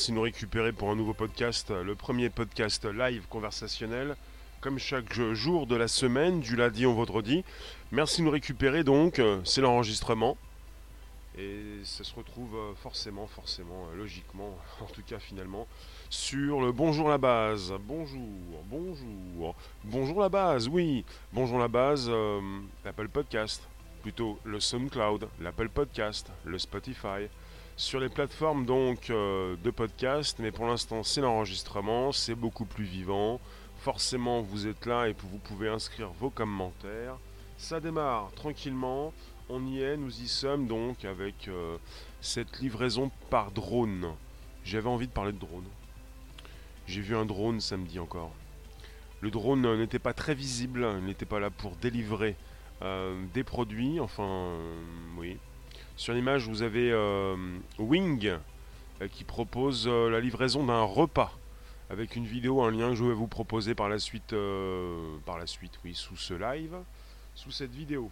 merci de nous récupérer pour un nouveau podcast, le premier podcast live conversationnel, comme chaque jour de la semaine, du lundi au vendredi. Merci de nous récupérer donc, c'est l'enregistrement. Et ça se retrouve euh, forcément, forcément, euh, logiquement, en tout cas finalement, sur le Bonjour la base. Bonjour, bonjour, bonjour la base, oui. Bonjour la base, euh, l'Apple Podcast, plutôt le SoundCloud, l'Apple Podcast, le Spotify. Sur les plateformes donc de podcast, mais pour l'instant c'est l'enregistrement, c'est beaucoup plus vivant. Forcément vous êtes là et vous pouvez inscrire vos commentaires. Ça démarre tranquillement on y est, nous y sommes donc avec euh, cette livraison par drone. J'avais envie de parler de drone. J'ai vu un drone samedi encore. Le drone n'était pas très visible, il n'était pas là pour délivrer euh, des produits, enfin euh, oui. Sur l'image, vous avez Wing qui propose la livraison d'un repas avec une vidéo, un lien que je vais vous proposer par la suite, par la suite, oui, sous ce live, sous cette vidéo.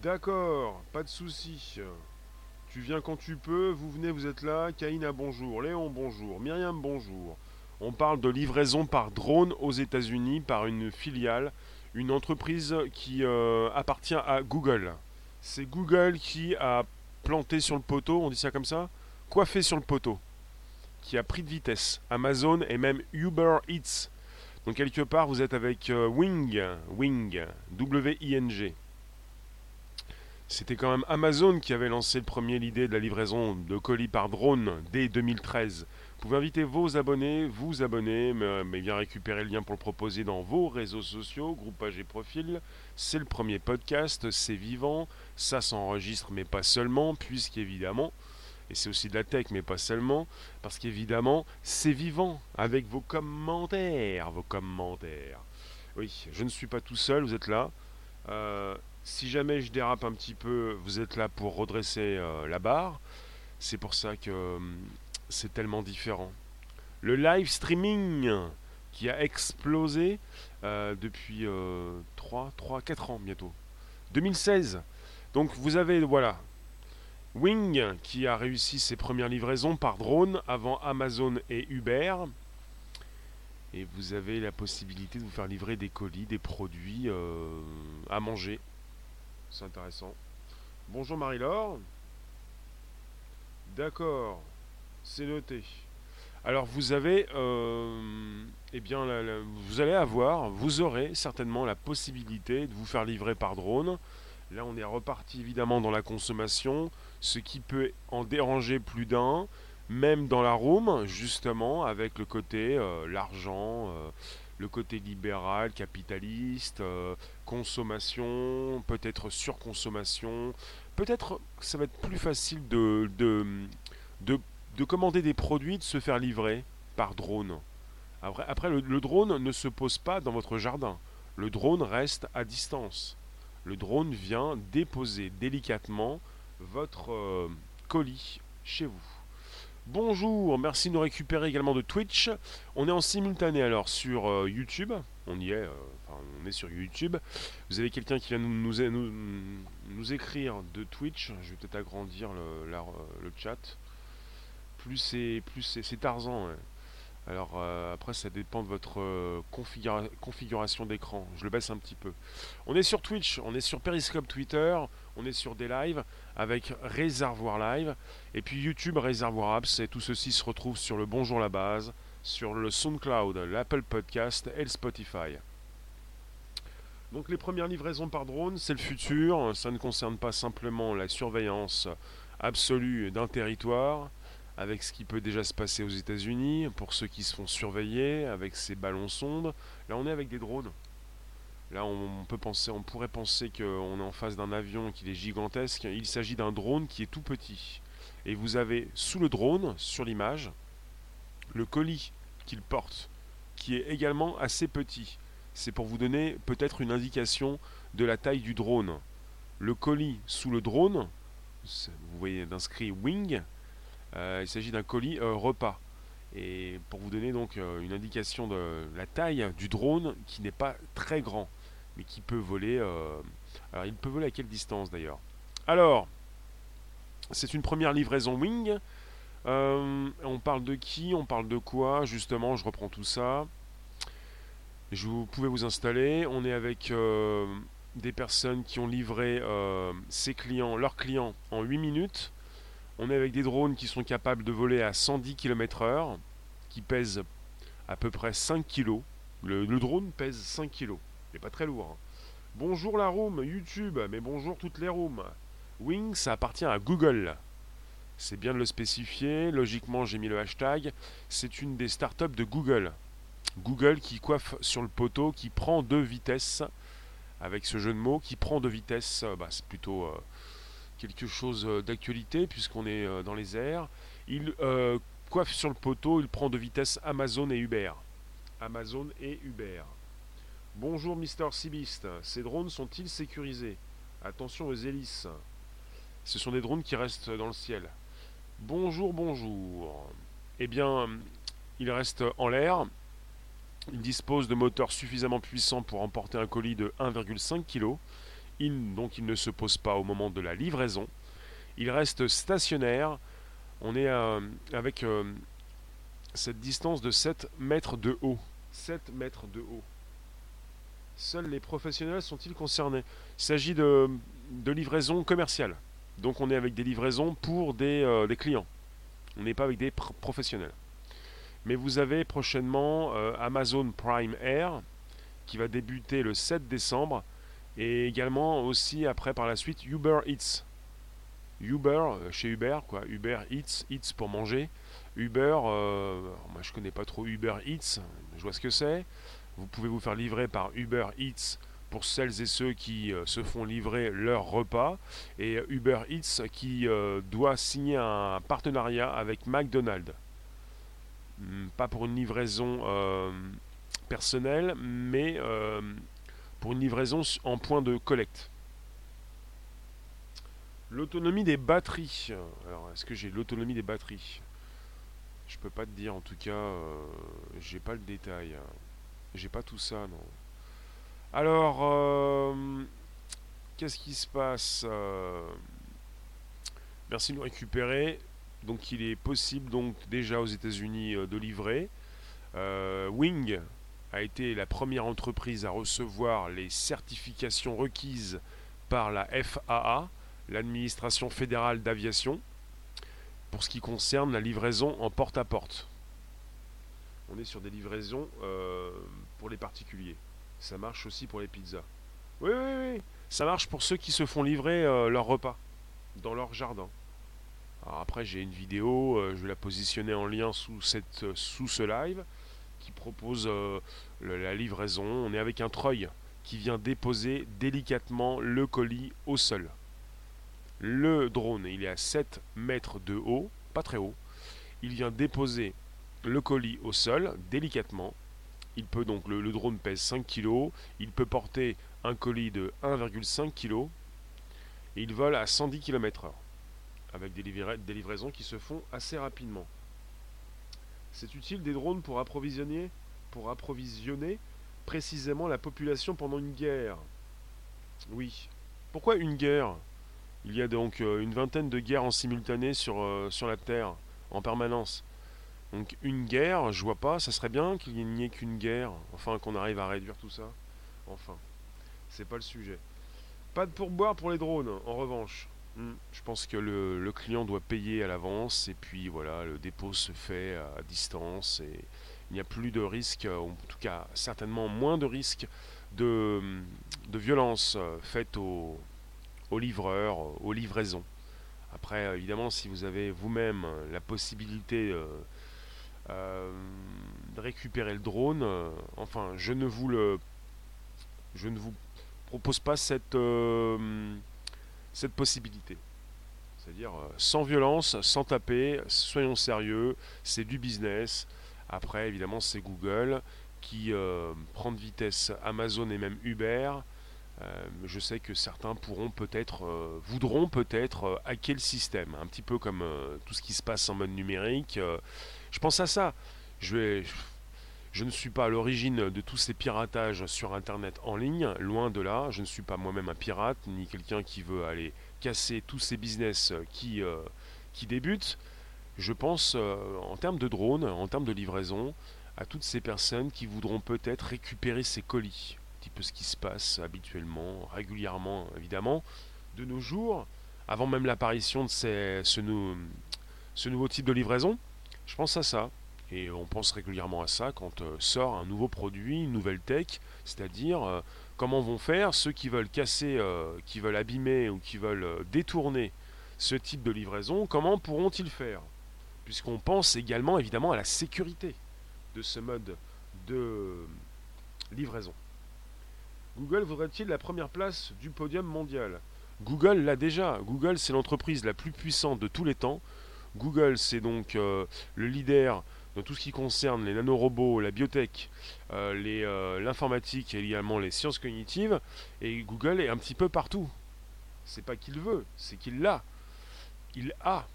D'accord, pas de souci. Tu viens quand tu peux, vous venez, vous êtes là. Kaina, bonjour. Léon, bonjour. Myriam, bonjour. On parle de livraison par drone aux États-Unis par une filiale, une entreprise qui euh, appartient à Google. C'est Google qui a planté sur le poteau, on dit ça comme ça Coiffé sur le poteau. Qui a pris de vitesse. Amazon et même Uber Eats. Donc quelque part, vous êtes avec euh, Wing, Wing, W-I-N-G. C'était quand même Amazon qui avait lancé le premier l'idée de la livraison de colis par drone dès 2013. Vous pouvez inviter vos abonnés, vous abonner, mais bien récupérer le lien pour le proposer dans vos réseaux sociaux, groupages et profils. C'est le premier podcast, c'est vivant, ça s'enregistre mais pas seulement, puisqu'évidemment, et c'est aussi de la tech mais pas seulement, parce qu'évidemment, c'est vivant, avec vos commentaires, vos commentaires. Oui, je ne suis pas tout seul, vous êtes là. Euh, si jamais je dérape un petit peu, vous êtes là pour redresser euh, la barre. C'est pour ça que hum, c'est tellement différent. Le live streaming qui a explosé euh, depuis 3, 3, 4 ans bientôt. 2016. Donc vous avez, voilà, Wing qui a réussi ses premières livraisons par drone avant Amazon et Uber. Et vous avez la possibilité de vous faire livrer des colis, des produits euh, à manger c'est intéressant. Bonjour Marie-Laure. D'accord, c'est noté. Alors vous avez, euh, eh bien, vous allez avoir, vous aurez certainement la possibilité de vous faire livrer par drone. Là, on est reparti évidemment dans la consommation, ce qui peut en déranger plus d'un, même dans la room, justement, avec le côté euh, l'argent, euh, le côté libéral, capitaliste, euh, consommation, peut-être surconsommation. Peut-être que ça va être plus facile de, de, commander des produits, de se faire livrer par drone. Après, le, drone ne se pose pas dans votre jardin. Le drone reste à distance. Le drone vient déposer délicatement votre euh, colis chez vous. Bonjour, merci de nous récupérer également de Twitch. On est en simultané alors sur euh, YouTube. On y est, euh, enfin, on est sur YouTube. Vous avez quelqu'un qui vient nous, écrire de Twitch. Je vais peut-être agrandir le chat. Plus c'est plus c'est Tarzan. Alors euh, après ça dépend de votre configuration d'écran. Je le baisse un petit peu. On est sur Twitch, on est sur Periscope Twitter, on est sur des lives avec Réservoir Live. Et puis YouTube, Réservoir Apps. Et tout ceci se retrouve sur le Bonjour la base, sur le SoundCloud, l'Apple Podcast et le Spotify. Donc les premières livraisons par drone, c'est le futur. Ça ne concerne pas simplement la surveillance absolue d'un territoire, avec ce qui peut déjà se passer aux États-Unis, pour ceux qui se font surveiller, avec ces ballons sondes. Là, on est avec des drones. Là, on, peut penser, on pourrait penser qu'on est en face d'un avion qui est gigantesque. Il s'agit d'un drone qui est tout petit. Et vous avez sous le drone, sur l'image, le colis qu'il porte, qui est également assez petit. C'est pour vous donner peut-être une indication de la taille du drone. Le colis sous le drone, vous voyez d'inscrit Wing, il s'agit d'un colis euh, repas. Et pour vous donner donc euh, une indication de la taille du drone qui n'est pas très grand mais qui peut voler. Euh, alors, il peut voler à quelle distance d'ailleurs? Alors, c'est une première livraison Wing. on parle de qui? On parle de quoi? Justement, je reprends tout ça. Je vous pouvez vous installer. On est avec des personnes qui ont livré ses clients, leurs clients en 8 minutes. On est avec des drones qui sont capables de voler à 110 km/h, qui pèsent à peu près 5 kg. Le, drone pèse 5 kg. Il n'est pas très lourd. Hein. Bonjour la room, YouTube, mais bonjour toutes les rooms. Wing, ça appartient à Google. C'est bien de le spécifier. Logiquement, j'ai mis le hashtag. C'est une des startups de Google. Google qui coiffe sur le poteau, qui prend deux vitesses. Avec ce jeu de mots, qui prend deux vitesses, bah, c'est plutôt euh, quelque chose euh, d'actualité puisqu'on est euh, dans les airs. Il coiffe sur le poteau, il prend de vitesse Amazon et Uber. Amazon et Uber. Bonjour Mister Seabist, ces drones sont-ils sécurisés? Attention aux hélices. Ce sont des drones qui restent dans le ciel. Bonjour, bonjour. Eh bien, il reste en l'air. Il dispose de moteurs suffisamment puissants pour emporter un colis de 1,5 kg donc il ne se pose pas au moment de la livraison. Il reste stationnaire. On est euh, avec euh, cette distance de 7 mètres de haut. 7 mètres de haut. Seuls les professionnels sont-ils concernés Il s'agit de, de livraison commerciale. Donc on est avec des livraisons pour des, euh, clients. On n'est pas avec des professionnels. Mais vous avez prochainement Amazon Prime Air qui va débuter le 7 décembre et également aussi après par la suite Uber Eats. Uber, euh, chez Uber, quoi. Uber Eats, Eats pour manger. Uber, euh, moi je connais pas trop Uber Eats, je vois ce que c'est. Vous pouvez vous faire livrer par Uber Eats pour celles et ceux qui euh, se font livrer leur repas. Et Uber Eats qui doit signer un partenariat avec McDonald's. Hmm, pas pour une livraison personnelle, mais pour une livraison en point de collecte. L'autonomie des batteries. Alors, est-ce que j'ai l'autonomie des batteries? Je peux pas te dire, en tout cas, euh, j'ai pas le détail. J'ai pas tout ça, non. Alors, euh, qu'est-ce qui se passe euh, Merci de nous récupérer. Donc, il est possible, donc déjà aux États-Unis, de livrer. Wing, a été la première entreprise à recevoir les certifications requises par la FAA, l'administration fédérale d'aviation, pour ce qui concerne la livraison en porte-à-porte. On est sur des livraisons euh, pour les particuliers. Ça marche aussi pour les pizzas. Oui, oui, oui. Ça marche pour ceux qui se font livrer euh, leur repas dans leur jardin. Alors après, j'ai une vidéo, euh, je vais la positionner en lien sous, cette, sous ce live qui propose euh, la livraison. On est avec un treuil qui vient déposer délicatement le colis au sol. Le drone, il est à 7 mètres de haut, pas très haut. Il vient déposer le colis au sol délicatement. Il peut donc le, drone pèse 5 kg, il peut porter un colis de 1,5 kg et il vole à 110 km/h avec des livraisons qui se font assez rapidement. C'est utile des drones pour approvisionner, pour approvisionner précisément la population pendant une guerre. Oui. Pourquoi une guerre? Il y a donc euh, une vingtaine de guerres en simultané sur, euh, sur la Terre, en permanence. Donc une guerre, je vois pas, ça serait bien qu'il n'y ait qu'une guerre, enfin qu'on arrive à réduire tout ça? Enfin, c'est pas le sujet. Pas de pourboire pour les drones, en revanche. Hmm. Je pense que le, client doit payer à l'avance et puis voilà, le dépôt se fait à distance et il n'y a plus de risque, en tout cas certainement moins de risque de, de violence faite aux, livreurs, aux livraisons. Après, évidemment, si vous avez vous-même la possibilité euh, euh, de récupérer le drone, euh, enfin, je ne vous le, je ne vous propose pas cette cette possibilité. C'est-à-dire euh, sans violence, sans taper, soyons sérieux, c'est du business. Après, évidemment, c'est Google qui euh, prend de vitesse Amazon et même Uber. Euh, je sais que certains pourront peut-être, voudront peut-être hacker le système, un petit peu comme tout ce qui se passe en mode numérique. je pense à ça. Je vais, je ne suis pas à l'origine de tous ces piratages sur Internet en ligne, loin de là. Je ne suis pas moi-même un pirate, ni quelqu'un qui veut aller casser tous ces business qui, euh, qui débutent. je pense en termes de drones, en termes de livraison, à toutes ces personnes qui voudront peut-être récupérer ces colis. Un petit peu ce qui se passe habituellement, régulièrement évidemment, de nos jours, avant même l'apparition de ce, ce nouveau type de livraison. Je pense à ça. Et on pense régulièrement à ça quand euh, sort un nouveau produit, une nouvelle tech, c'est-à-dire euh, comment vont faire ceux qui veulent casser, euh, qui veulent abîmer ou qui veulent détourner ce type de livraison, comment pourront-ils faire? Puisqu'on pense également évidemment à la sécurité de ce mode de livraison. Google voudrait-il la première place du podium mondial? Google l'a déjà. Google, c'est l'entreprise la plus puissante de tous les temps. Google, c'est donc le leader dans tout ce qui concerne les nanorobots, la biotech, euh, euh, l'informatique et également les sciences cognitives. Et Google est un petit peu partout. C'est pas qu'il veut, c'est qu'il l'a. Il a.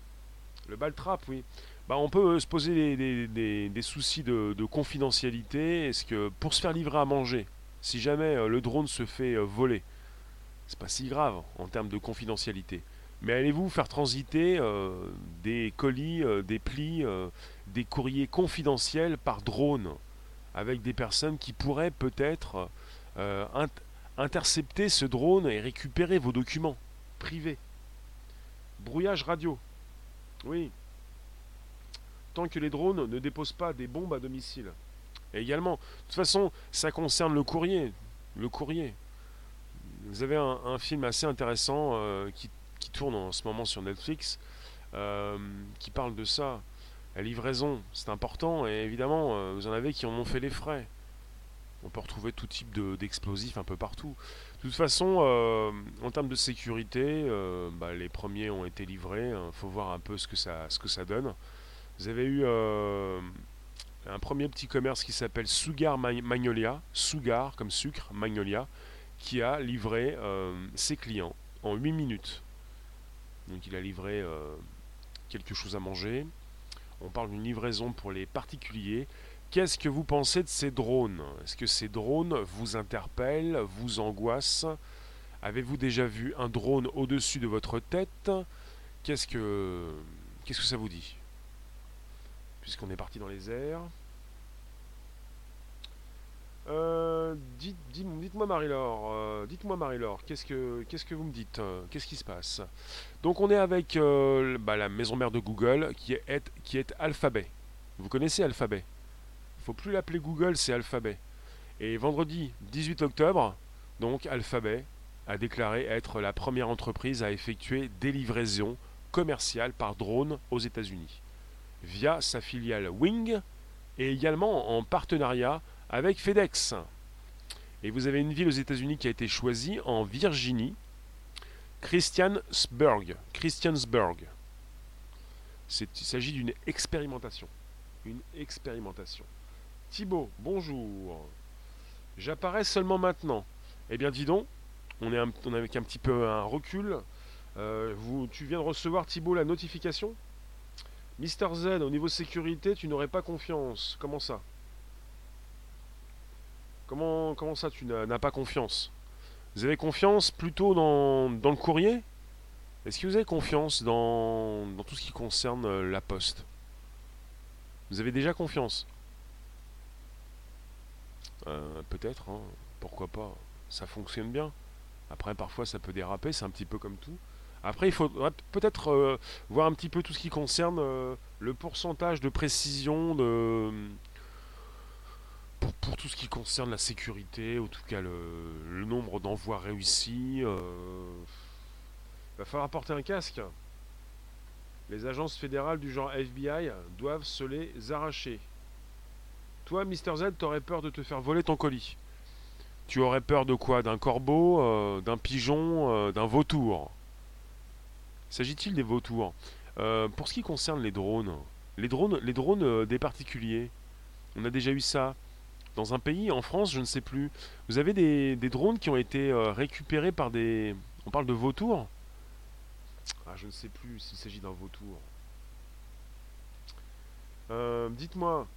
Le baltrap, oui. Bah, on peut se poser des, soucis de, confidentialité. Est-ce que pour se faire livrer à manger, si jamais euh, le drone se fait voler, c'est pas si grave en termes de confidentialité. Mais allez-vous faire transiter des colis, des plis, des courriers confidentiels par drone avec des personnes qui pourraient peut-être euh, intercepter ce drone et récupérer vos documents privés. Brouillage radio. Oui. Tant que les drones ne déposent pas des bombes à domicile. Et également, de toute façon, ça concerne le courrier. Le courrier. Vous avez un, film assez intéressant euh, qui, tourne en ce moment sur Netflix euh, qui parle de ça. La livraison, c'est important, et évidemment, euh, vous en avez qui en ont fait les frais. On peut retrouver tout type d'explosifs un peu partout. De toute façon, euh, en termes de sécurité, euh, bah, les premiers ont été livrés. Il hein. faut voir un peu ce que ça, ce que ça donne. Vous avez eu un premier petit commerce qui s'appelle Sugar Magnolia, Sugar comme sucre, Magnolia, qui a livré ses clients en 8 minutes. Donc il a livré quelque chose à manger, on parle d'une livraison pour les particuliers. Qu'est-ce que vous pensez de ces drones? Est-ce que ces drones vous interpellent, vous angoissent? Avez-vous déjà vu un drone au-dessus de votre tête? Qu'est-ce que ça vous dit? Puisqu'on est parti dans les airs. Euh, dites, moi Marie-Laure, euh, dites-moi Marie-Laure, qu'est-ce que, qu'est-ce que vous me dites euh, Qu'est-ce qui se passe? Donc on est avec bah, la maison mère de Google qui est, Alphabet. Vous connaissez Alphabet? Il faut plus l'appeler Google, c'est Alphabet. Et vendredi 18 octobre, donc Alphabet a déclaré être la première entreprise à effectuer des livraisons commerciales par drone aux États-Unis via sa filiale Wing et également en partenariat avec FedEx. Et vous avez une ville aux États-Unis qui a été choisie en Virginie, Christiansburg. Christiansburg. Il s'agit d'une expérimentation. Une expérimentation. Thibaut, bonjour. J'apparais seulement maintenant. Eh bien, dis donc, on est, avec un petit peu un recul. Euh, tu viens de recevoir, Thibaut, la notification? Mister Z, au niveau sécurité, tu n'aurais pas confiance. Comment ça? Comment, comment ça, tu n'as pas confiance? Vous avez confiance plutôt dans, le courrier? Est-ce que vous avez confiance dans, tout ce qui concerne euh, la poste? Vous avez déjà confiance? Euh, Peut-être, hein. pourquoi pas? Ça fonctionne bien. Après, parfois, ça peut déraper, c'est un petit peu comme tout. Après, il faudrait peut-être euh, voir un petit peu tout ce qui concerne le pourcentage de précision de pour, tout ce qui concerne la sécurité, en tout cas le, nombre d'envois réussis, il euh, va falloir porter un casque. Les agences fédérales du genre FBI doivent se les arracher. Toi, Mr. Z, t'aurais peur de te faire voler ton colis. Tu aurais peur de quoi? D'un corbeau, euh, d'un pigeon, euh, d'un vautour? S'agit-il des vautours? Pour ce qui concerne les drones, les drones, les drones des particuliers, on a déjà eu ça dans un pays, en France, je ne sais plus. Vous avez des, drones qui ont été euh, récupérés par des... On parle de vautours? Ah, je ne sais plus s'il s'agit d'un vautour. Euh, dites-moi,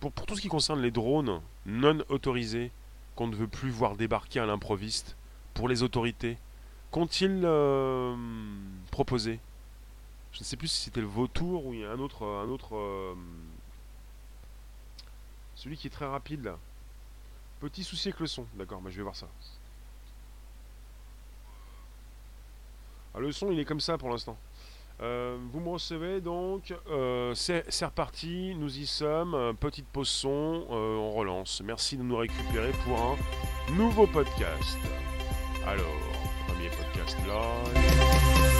pour, tout ce qui concerne les drones non autorisés, qu'on ne veut plus voir débarquer à l'improviste, pour les autorités, qu'ont-ils euh, proposé? Je ne sais plus si c'était le vautour ou un autre. Un autre celui qui est très rapide là. Petit souci avec le son. D'accord, bah, je vais voir ça. Ah, le son, il est comme ça pour l'instant. Euh, vous me recevez donc, euh, c'est reparti, nous y sommes, petite pause son, on relance. Merci de nous récupérer pour un nouveau podcast. Alors, premier podcast live.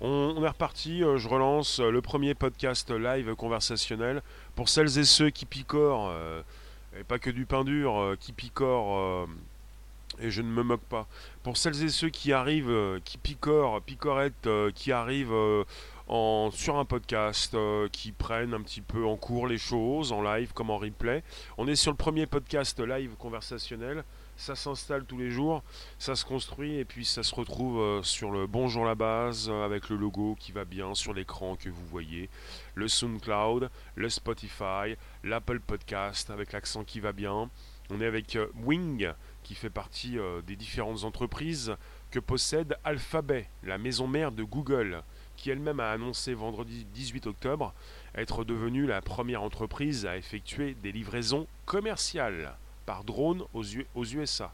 On, est reparti, euh, je relance euh, le premier podcast live conversationnel pour celles et ceux qui picorent, euh, et pas que du pain dur, qui picorent, et je ne me moque pas. Pour celles et ceux qui arrivent, qui picorent, picorettent, qui arrivent sur un podcast, qui prennent un petit peu en cours les choses, en live comme en replay. On est sur le premier podcast live conversationnel ça s'installe tous les jours, ça se construit et puis ça se retrouve euh, sur le Bonjour la base euh, avec le logo qui va bien sur l'écran que vous voyez, le SoundCloud, le Spotify, l'Apple Podcast avec l'accent qui va bien. On est avec euh, Wing qui fait partie des différentes entreprises que possède Alphabet, la maison mère de Google, qui elle-même a annoncé vendredi 18 octobre être devenue la première entreprise à effectuer des livraisons commerciales par drone aux, USA.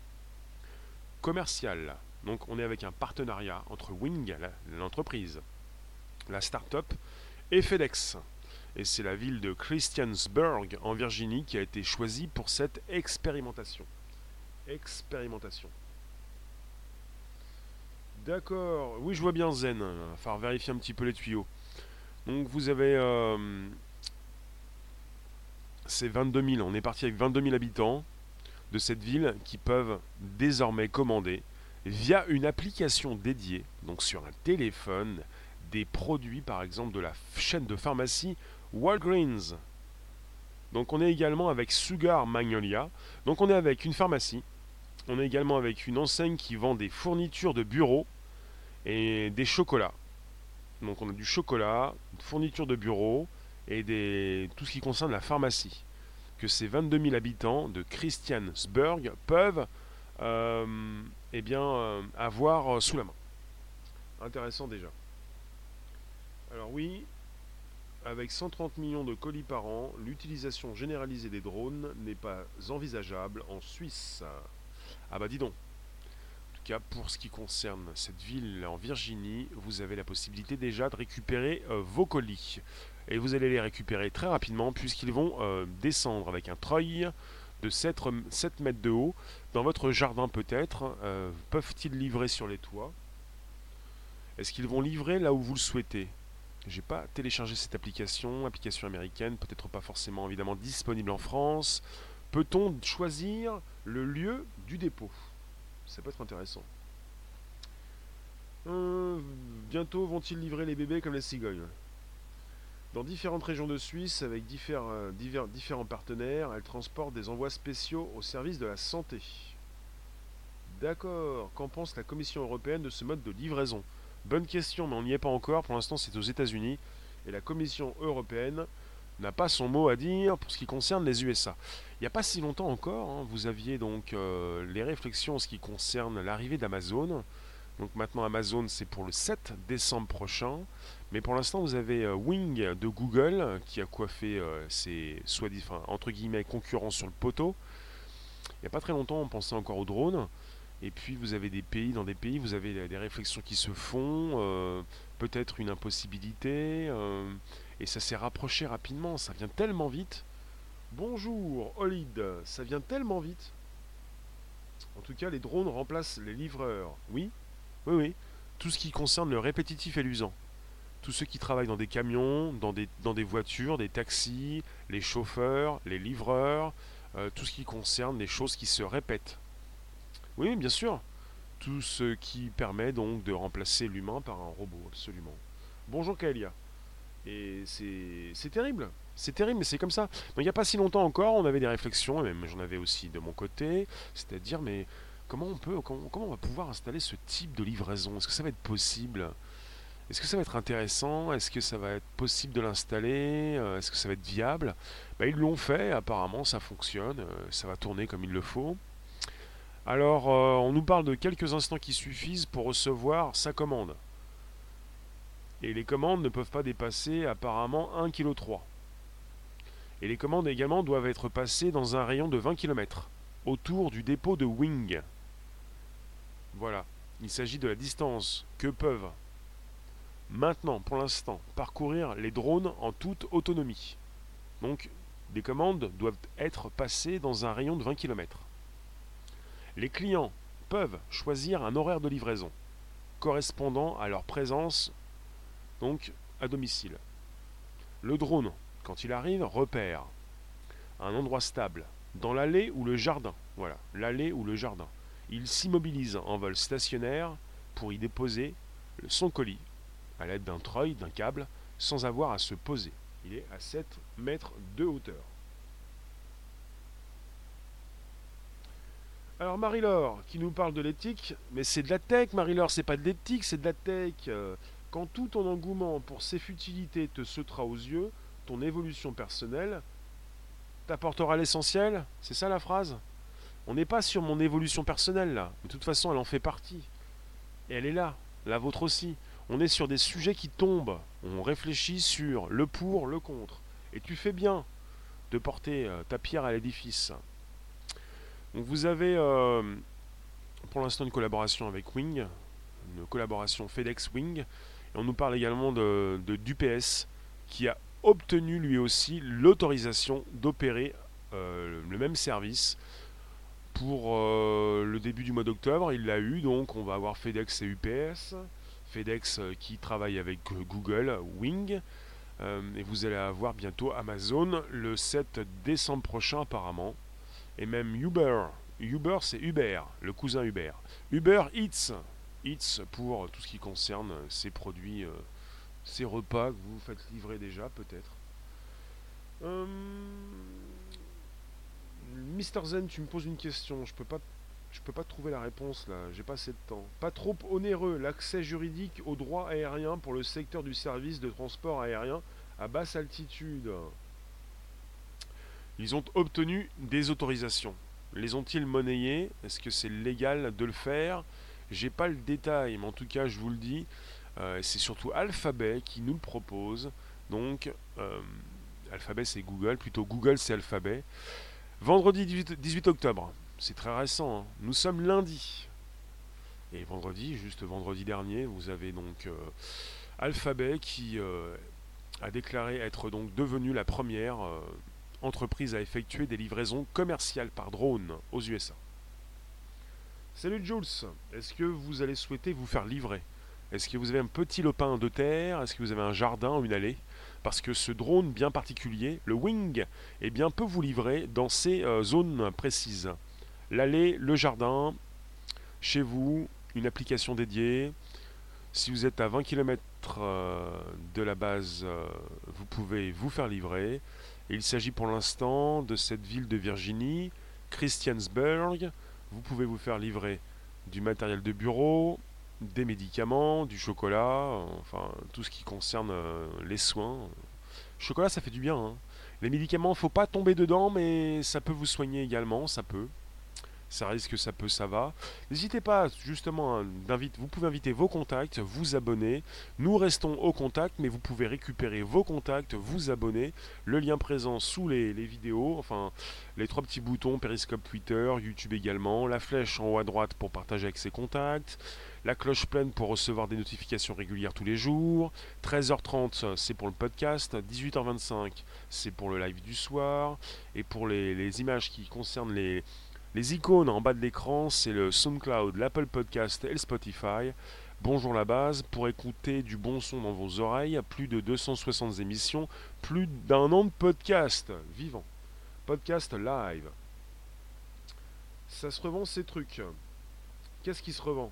Commercial. Donc on est avec un partenariat entre Wing, l'entreprise, la start-up, et FedEx. Et c'est la ville de Christiansburg en Virginie qui a été choisie pour cette expérimentation. Expérimentation. D'accord. Oui, je vois bien Zen. Il vérifier un petit peu les tuyaux. Donc vous avez... Euh, c'est 22 000. On est parti avec 22 000 habitants de cette ville qui peuvent désormais commander via une application dédiée, donc sur un téléphone, des produits par exemple de la chaîne de pharmacie Walgreens. Donc on est également avec Sugar Magnolia. Donc on est avec une pharmacie. On est également avec une enseigne qui vend des fournitures de bureau et des chocolats. Donc on a du chocolat, une fourniture de bureau et des, tout ce qui concerne la pharmacie que ces 22 000 habitants de Christiansburg peuvent euh, eh bien, euh, avoir euh, sous la main. Intéressant déjà. Alors oui, avec 130 millions de colis par an, l'utilisation généralisée des drones n'est pas envisageable en Suisse. Ah bah dis donc. Cas, pour ce qui concerne cette ville en Virginie, vous avez la possibilité déjà de récupérer vos colis et vous allez les récupérer très rapidement puisqu'ils vont euh, descendre avec un treuil de 7, 7, mètres de haut dans votre jardin peut-être. Euh, peuvent-ils livrer sur les toits? Est-ce qu'ils vont livrer là où vous le souhaitez? J'ai pas téléchargé cette application, application américaine, peut-être pas forcément évidemment disponible en France. Peut-on choisir le lieu du dépôt? Ça peut être intéressant. Euh, bientôt vont-ils livrer les bébés comme les cigognes dans différentes régions de Suisse, avec euh, différents partenaires, elle transporte des envois spéciaux au service de la santé. D'accord. Qu'en pense la Commission européenne de ce mode de livraison? Bonne question, mais on n'y est pas encore. Pour l'instant, c'est aux États-Unis. Et la Commission européenne n'a pas son mot à dire pour ce qui concerne les USA. Il n'y a pas si longtemps encore, hein, vous aviez donc euh, les réflexions en ce qui concerne l'arrivée d'Amazon. Donc maintenant Amazon c'est pour le 7 décembre prochain. Mais pour l'instant vous avez euh, Wing de Google qui a coiffé euh, ses soit entre guillemets concurrents sur le poteau. Il n'y a pas très longtemps on pensait encore aux drones. Et puis vous avez des pays, dans des pays, vous avez des réflexions qui se font, peut-être une impossibilité, et ça s'est rapproché rapidement, ça vient tellement vite. Bonjour, Olid, ça vient tellement vite. En tout cas, les drones remplacent les livreurs. Oui, oui, oui. Tout ce qui concerne le répétitif et l'usant. Tous ceux qui travaillent dans des camions, dans des, voitures, des taxis, les chauffeurs, les livreurs, euh, tout ce qui concerne les choses qui se répètent. Oui, bien sûr. Tout ce qui permet donc de remplacer l'humain par un robot, absolument. Bonjour Kaelia. Et c'est terrible. C'est terrible, mais c'est comme ça. il n'y a pas si longtemps encore, on avait des réflexions, et même j'en avais aussi de mon côté, c'est-à-dire, mais comment on peut, comment, on va pouvoir installer ce type de livraison? Est-ce que ça va être possible? Est-ce que ça va être intéressant? Est-ce que ça va être possible de l'installer? Euh, Est-ce que ça va être viable? Bah, Ils l'ont fait, apparemment ça fonctionne, euh, ça va tourner comme il le faut. Alors, euh, on nous parle de quelques instants qui suffisent pour recevoir sa commande. Et les commandes ne peuvent pas dépasser apparemment 1,3 kg. Et les commandes également doivent être passées dans un rayon de 20 km, autour du dépôt de Wing. Voilà, il s'agit de la distance que peuvent maintenant, pour l'instant, parcourir les drones en toute autonomie. Donc, des commandes doivent être passées dans un rayon de 20 km. Les clients peuvent choisir un horaire de livraison correspondant à leur présence donc à domicile. Le drone quand il arrive, repère un endroit stable, dans l'allée ou le jardin. Voilà, l'allée ou le jardin. Il s'immobilise en vol stationnaire pour y déposer son colis à l'aide d'un treuil, d'un câble, sans avoir à se poser. Il est à 7 mètres de hauteur. Alors Marie-Laure, qui nous parle de l'éthique, mais c'est de la tech, Marie-Laure, c'est pas de l'éthique, c'est de la tech. Quand tout ton engouement pour ces futilités te sautera aux yeux, ton évolution personnelle t'apportera l'essentiel C'est ça la phrase? On n'est pas sur mon évolution personnelle là. De toute façon, elle en fait partie. Et elle est là, la vôtre aussi. On est sur des sujets qui tombent. On réfléchit sur le pour, le contre. Et tu fais bien de porter euh, ta pierre à l'édifice. Donc vous avez euh, pour l'instant une collaboration avec Wing, une collaboration FedEx Wing. Et on nous parle également de, d'UPS qui a obtenu lui aussi l'autorisation d'opérer euh, le même service pour euh, le début du mois d'octobre. Il l'a eu, donc on va avoir FedEx et UPS. FedEx euh, qui travaille avec Google, Wing. et vous allez avoir bientôt Amazon le 7 décembre prochain apparemment. Et même Uber. Uber c'est Uber, le cousin Uber. Uber Eats. Pour tout ce qui concerne ses produits ces repas que vous faites livrer déjà, peut-être. Euh, Mister Zen, tu me poses une question. Je peux pas, je peux pas trouver la réponse là. J'ai pas assez de temps. Pas trop onéreux. L'accès juridique aux droits aériens pour le secteur du service de transport aérien à basse altitude. Ils ont obtenu des autorisations. Les ont-ils monnayées Est-ce que c'est légal de le faire? J'ai pas le détail, mais en tout cas, je vous le dis, euh, c'est surtout Alphabet qui nous le propose. Donc, euh, Alphabet c'est Google, plutôt Google c'est Alphabet. Vendredi 18, octobre, c'est très récent, hein. nous sommes lundi. Et vendredi, juste vendredi dernier, vous avez donc euh, Alphabet qui a déclaré être donc devenu la première entreprise à effectuer des livraisons commerciales par drone aux USA. Salut Jules, est-ce que vous allez souhaiter vous faire livrer? Est-ce que vous avez un petit lopin de terre? Est-ce que vous avez un jardin ou une allée? Parce que ce drone bien particulier, le Wing, eh bien, peut vous livrer dans ces euh, zones précises. L'allée, le jardin, chez vous, une application dédiée. Si vous êtes à 20 km euh, de la base, euh, vous pouvez vous faire livrer. il s'agit pour l'instant de cette ville de Virginie, Christiansburg. Vous pouvez vous faire livrer du matériel de bureau, des médicaments, du chocolat, enfin tout ce qui concerne euh, les soins. chocolat, ça fait du bien. Hein. Les médicaments, faut pas tomber dedans, mais ça peut vous soigner également, ça peut ça risque, ça peut, ça va. N'hésitez pas justement, hein, vous pouvez inviter vos contacts, vous abonner. Nous restons au contact, mais vous pouvez récupérer vos contacts, vous abonner. Le lien présent sous les, vidéos, enfin les trois petits boutons, Periscope Twitter, YouTube également, la flèche en haut à droite pour partager avec ses contacts, la cloche pleine pour recevoir des notifications régulières tous les jours, 13h30 c'est pour le podcast, 18h25 c'est pour le live du soir, et pour les images qui concernent les les icônes en bas de l'écran, c'est le SoundCloud, l'Apple Podcast et le Spotify. Bonjour la base, pour écouter du bon son dans vos oreilles, plus de 260 émissions, plus d'un an de podcast vivant. Podcast live. Ça se revend ces trucs. Qu'est-ce qui se revend?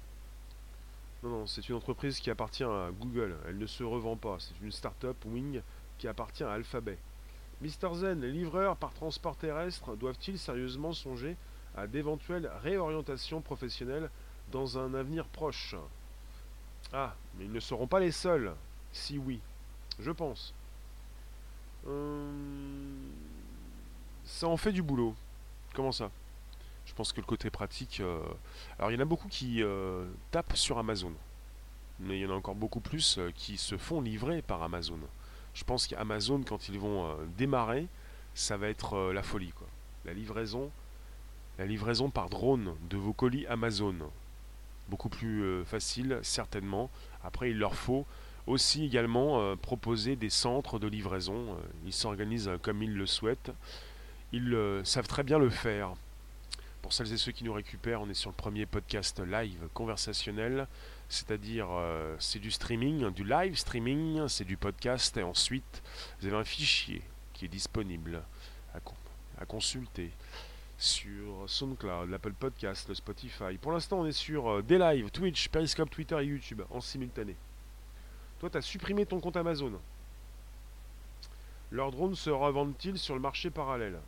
Non, non, c'est une entreprise qui appartient à Google. Elle ne se revend pas. C'est une start-up Wing qui appartient à Alphabet. Mister Zen, les livreurs par transport terrestre doivent-ils sérieusement songer à d'éventuelles réorientations professionnelles dans un avenir proche Ah, mais ils ne seront pas les seuls. Si oui, je pense. Hum, ça en fait du boulot. Comment ça? Je pense que le côté pratique. euh, Alors il y en a beaucoup qui euh, tapent sur Amazon. Mais il y en a encore beaucoup plus euh, qui se font livrer par Amazon. Je pense qu'Amazon, quand ils vont euh, démarrer, ça va être euh, la folie. Quoi. La livraison, la livraison par drone de vos colis Amazon. Beaucoup plus euh, facile, certainement. Après, il leur faut aussi également euh, proposer des centres de livraison. Euh, Ils s'organisent comme ils le souhaitent. Ils savent très bien le faire. Pour celles et ceux qui nous récupèrent, on est sur le premier podcast live conversationnel, c'est-à-dire c'est du streaming, du live streaming, c'est du podcast, et ensuite vous avez un fichier qui est disponible à consulter sur SoundCloud, l'Apple Podcast, le Spotify. Pour l'instant, on est sur euh, des lives, Twitch, Periscope, Twitter et YouTube en simultané. Toi, tu as supprimé ton compte Amazon. Leurs drones se revendent-ils sur le marché parallèle?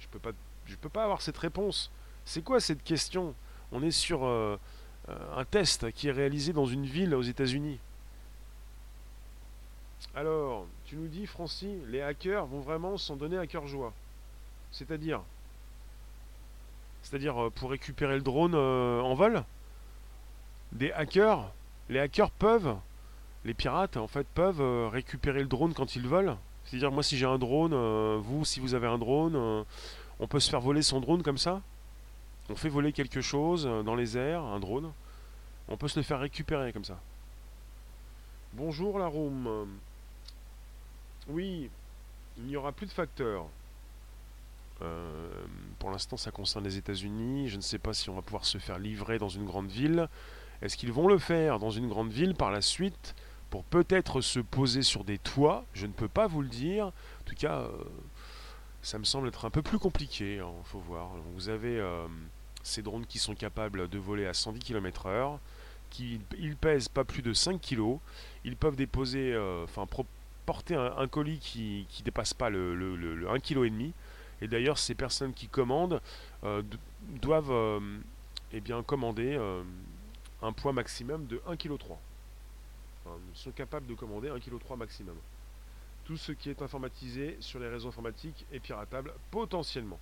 Je peux pas, peux pas avoir cette réponse. C'est quoi cette question? On est sur euh, euh, un test qui est réalisé dans une ville aux États-Unis. Alors, tu nous dis, Francis, les hackers vont vraiment s'en donner à cœur joie. C'est-à-dire C'est-à-dire euh, pour récupérer le drone euh, en vol Des hackers Les hackers peuvent Les pirates, en fait, peuvent euh, récupérer le drone quand ils volent C'est-à-dire, moi, si j'ai un drone, vous, si vous avez un drone, on peut se faire voler son drone comme ça On fait voler quelque chose dans les airs, un drone. On peut se le faire récupérer comme ça. Bonjour la room. Oui, il n'y aura plus de facteurs. Euh, pour l'instant, ça concerne les États-Unis. Je ne sais pas si on va pouvoir se faire livrer dans une grande ville. Est-ce qu'ils vont le faire dans une grande ville par la suite pour peut-être se poser sur des toits? Je ne peux pas vous le dire. En tout cas, euh, ça me semble être un peu plus compliqué. Il faut voir. Vous avez euh, ces drones qui sont capables de voler à 110 km/h, qui ils pèsent pas plus de 5 kg. Ils peuvent déposer, enfin porter un, colis qui qui dépasse pas le, le, le- le 1 kg et d'ailleurs, ces personnes qui commandent euh, doivent euh, eh bien, commander euh, un poids maximum de 1,3 kg. Enfin, ils sont capables de commander 1,3 kg maximum. Tout ce qui est informatisé sur les réseaux informatiques est piratable potentiellement.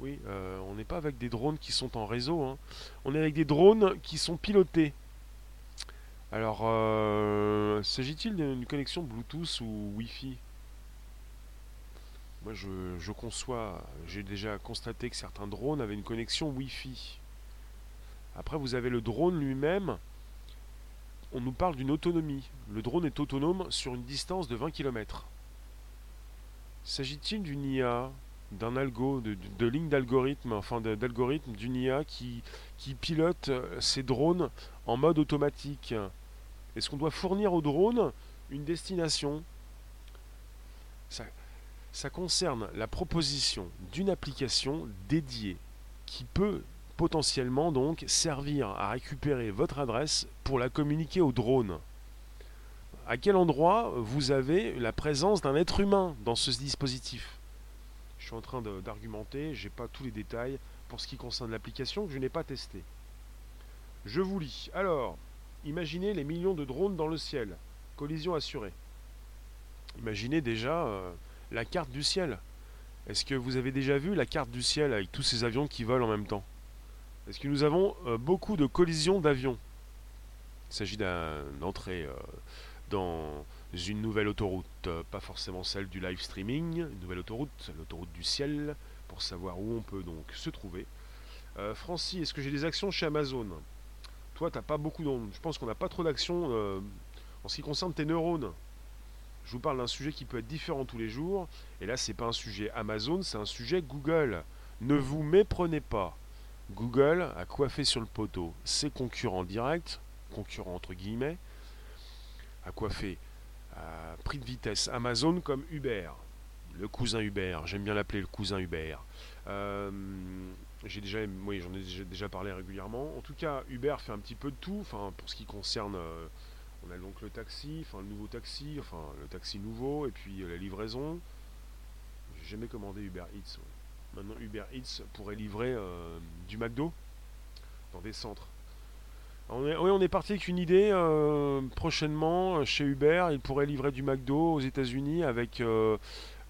Oui, on n'est pas avec des drones qui sont en réseau. hein. On est avec des drones qui sont pilotés. Alors, s'agit-il d'une connexion Bluetooth ou Wi-Fi? Moi, je, conçois, j'ai déjà constaté que certains drones avaient une connexion Wi-Fi. Après, vous avez le drone lui-même. On nous parle d'une autonomie. Le drone est autonome sur une distance de 20 km. S'agit-il d'une IA, d'un algo, de, ligne d'algorithme, enfin d'algorithme, d'une IA qui, qui pilote euh, ces drones en mode automatique? Est-ce qu'on doit fournir au drone une destination? Ça concerne la proposition d'une application dédiée qui peut potentiellement donc servir à récupérer votre adresse pour la communiquer au drone. À quel endroit vous avez la présence d'un être humain dans ce dispositif? Je suis en train d'argumenter, j'ai pas tous les détails pour ce qui concerne l'application que je n'ai pas testée. Je vous lis. Alors, imaginez les millions de drones dans le ciel. Collision assurée. Imaginez déjà euh, la carte du ciel. Est-ce que vous avez déjà vu la carte du ciel avec tous ces avions qui volent en même temps? Est-ce que nous avons euh, beaucoup de collisions d'avions? Il s'agit d'un entrée euh, dans une nouvelle autoroute, euh, pas forcément celle du live streaming, une nouvelle autoroute, l'autoroute du ciel, pour savoir où on peut donc se trouver. Francis, est-ce que j'ai des actions chez Amazon? Toi, t'as pas beaucoup d'ondes. Je pense qu'on n'a pas trop d'actions en ce qui concerne tes neurones. Je vous parle d'un sujet qui peut être différent tous les jours. Et là, c'est pas un sujet Amazon, c'est un sujet Google. Ne vous méprenez pas. Google a coiffé sur le poteau ses concurrents directs, concurrents entre guillemets, a coiffé à prix de vitesse Amazon comme Uber. Le cousin Uber, j'aime bien l'appeler le cousin Uber. Euh, j'ai déjà, oui, j'en ai déjà, parlé régulièrement. En tout cas, Uber fait un petit peu de tout. Enfin, pour ce qui concerne euh, on a donc le taxi, enfin le nouveau taxi, enfin le taxi nouveau, et puis euh, la livraison. J'ai jamais commandé Uber Eats. Maintenant, Uber Eats pourrait livrer euh, du McDo dans des centres. On est, oui, on est parti avec une idée. euh, prochainement, chez Uber, il pourrait livrer du McDo aux États-Unis avec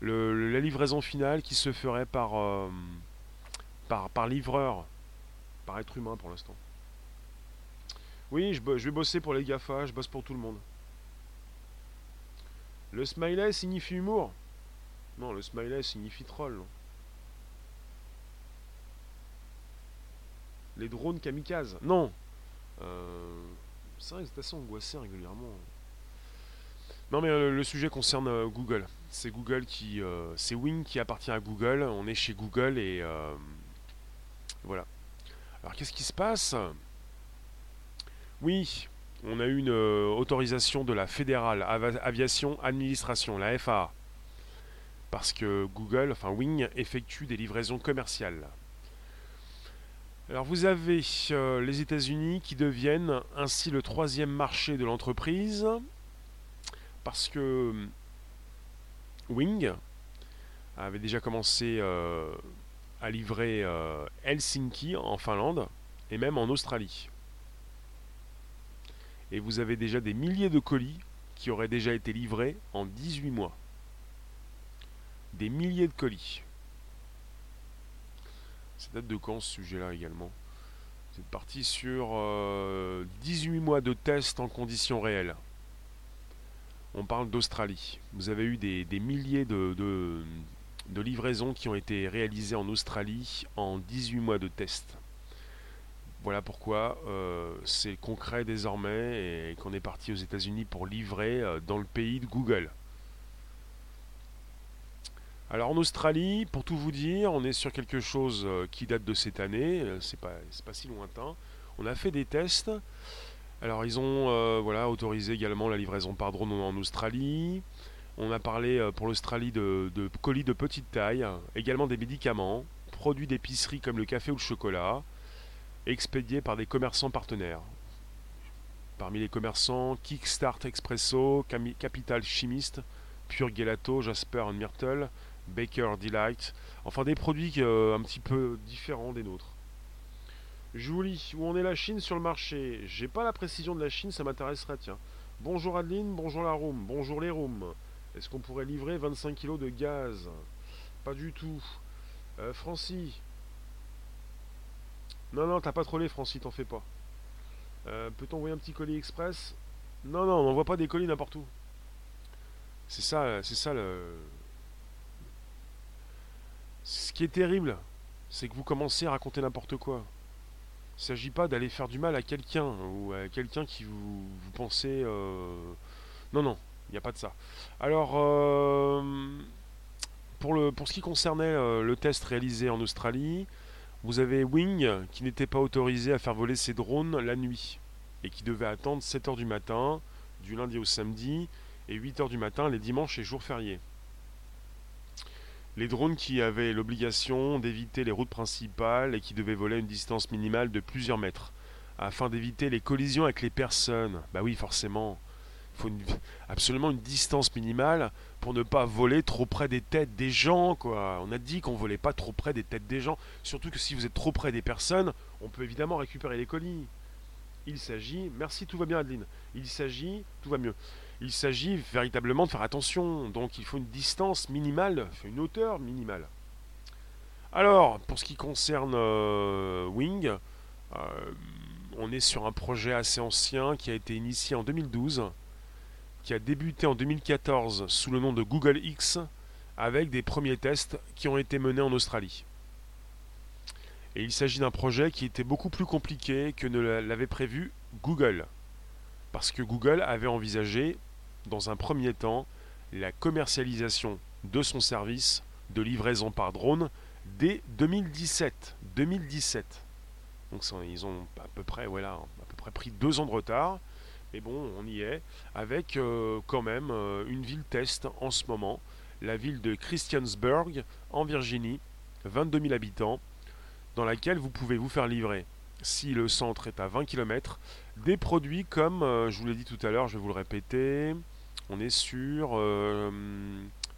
la livraison finale qui se ferait par livreur, par être humain pour l'instant. Oui, je, vais bosser pour les GAFA, je bosse pour tout le monde. Le smiley signifie humour? Non, le smiley signifie troll. Les drones kamikazes? Non Euh, C'est vrai que c'est assez angoissé régulièrement. Non, mais euh, le sujet concerne euh, Google. C'est Google qui. c'est Wing qui appartient à Google. On est chez Google et. voilà. Alors qu'est-ce qui se passe? Oui, on a eu une euh, autorisation de la Fédérale Aviation Administration, la FAA. Parce que Google, enfin Wing, effectue des livraisons commerciales. Alors vous avez euh, les États-Unis qui deviennent ainsi le troisième marché de l'entreprise parce que euh, Wing avait déjà commencé à livrer Helsinki en Finlande et même en Australie. Et vous avez déjà des milliers de colis qui auraient déjà été livrés en 18 mois. Des milliers de colis. Ça date de quand ce sujet-là également? C'est parti sur euh, 18 mois de tests en conditions réelles. On parle d'Australie. Vous avez eu des, milliers de, de- de livraisons qui ont été réalisées en Australie en 18 mois de tests. Voilà pourquoi euh, c'est concret désormais et qu'on est parti aux États-Unis pour livrer euh, dans le pays de Google. Alors en Australie, pour tout vous dire, on est sur quelque chose euh, qui date de cette année, c'est pas, pas si lointain. On a fait des tests. Alors ils ont voilà, autorisé également la livraison par drone en Australie. On a parlé pour l'Australie de colis de petite taille, également des médicaments, produits d'épicerie comme le café ou le chocolat, expédiés par des commerçants partenaires. Parmi les commerçants, Kickstart Expresso, Capital Chimiste, Pure Gelato, Jasper Myrtle, Baker Delight, enfin des produits euh, un petit peu différents des nôtres. Julie, où en est la Chine sur le marché? J'ai pas la précision de la Chine, ça m'intéresserait, tiens. Bonjour Adeline, bonjour la room, bonjour les rooms. Est-ce qu'on pourrait livrer 25 kg de gaz? Pas du tout. Euh, Francie Non, non, t'as pas trollé, Francie, t'en fais pas. Euh, Peut-on envoyer un petit colis express? Non, non, on n'envoie pas des colis n'importe où. C'est ça, c'est ça le. Ce qui est terrible, c'est que vous commencez à raconter n'importe quoi. Il ne s'agit pas d'aller faire du mal à quelqu'un ou à quelqu'un qui vous, pensez. euh, Non, non, il n'y a pas de ça. Alors, euh, pour, ce qui concernait euh, le test réalisé en Australie, vous avez Wing qui n'était pas autorisé à faire voler ses drones la nuit et qui devait attendre 7h du matin, du lundi au samedi, et 8h du matin les dimanches et jours fériés. Les drones qui avaient l'obligation d'éviter les routes principales et qui devaient voler à une distance minimale de plusieurs mètres, afin d'éviter les collisions avec les personnes. Bah oui, forcément. Il faut absolument une distance minimale pour ne pas voler trop près des têtes des gens, quoi. On a dit qu'on volait pas trop près des têtes des gens. Surtout que si vous êtes trop près des personnes, on peut évidemment récupérer les colis. Il s'agit, merci, tout va bien Adeline. Il s'agit, tout va mieux. Il s'agit véritablement de faire attention. Donc il faut une distance minimale, une hauteur minimale. Alors, pour ce qui concerne euh, Wing, euh, on est sur un projet assez ancien qui a été initié en 2012, qui a débuté en 2014 sous le nom de Google X, avec des premiers tests qui ont été menés en Australie. Et il s'agit d'un projet qui était beaucoup plus compliqué que ne l'avait prévu Google. Parce que Google avait envisagé, dans un premier temps, la commercialisation de son service de livraison par drone dès 2017. 2017. Donc ils ont à peu près, voilà, à peu près pris deux ans de retard. Mais bon, on y est, avec euh, quand même euh, une ville test en ce moment, la ville de Christiansburg, en Virginie, 22 000 habitants, dans laquelle vous pouvez vous faire livrer, si le centre est à 20 km, des produits comme, euh, je vous l'ai dit tout à l'heure, je vais vous le répéter, on est sur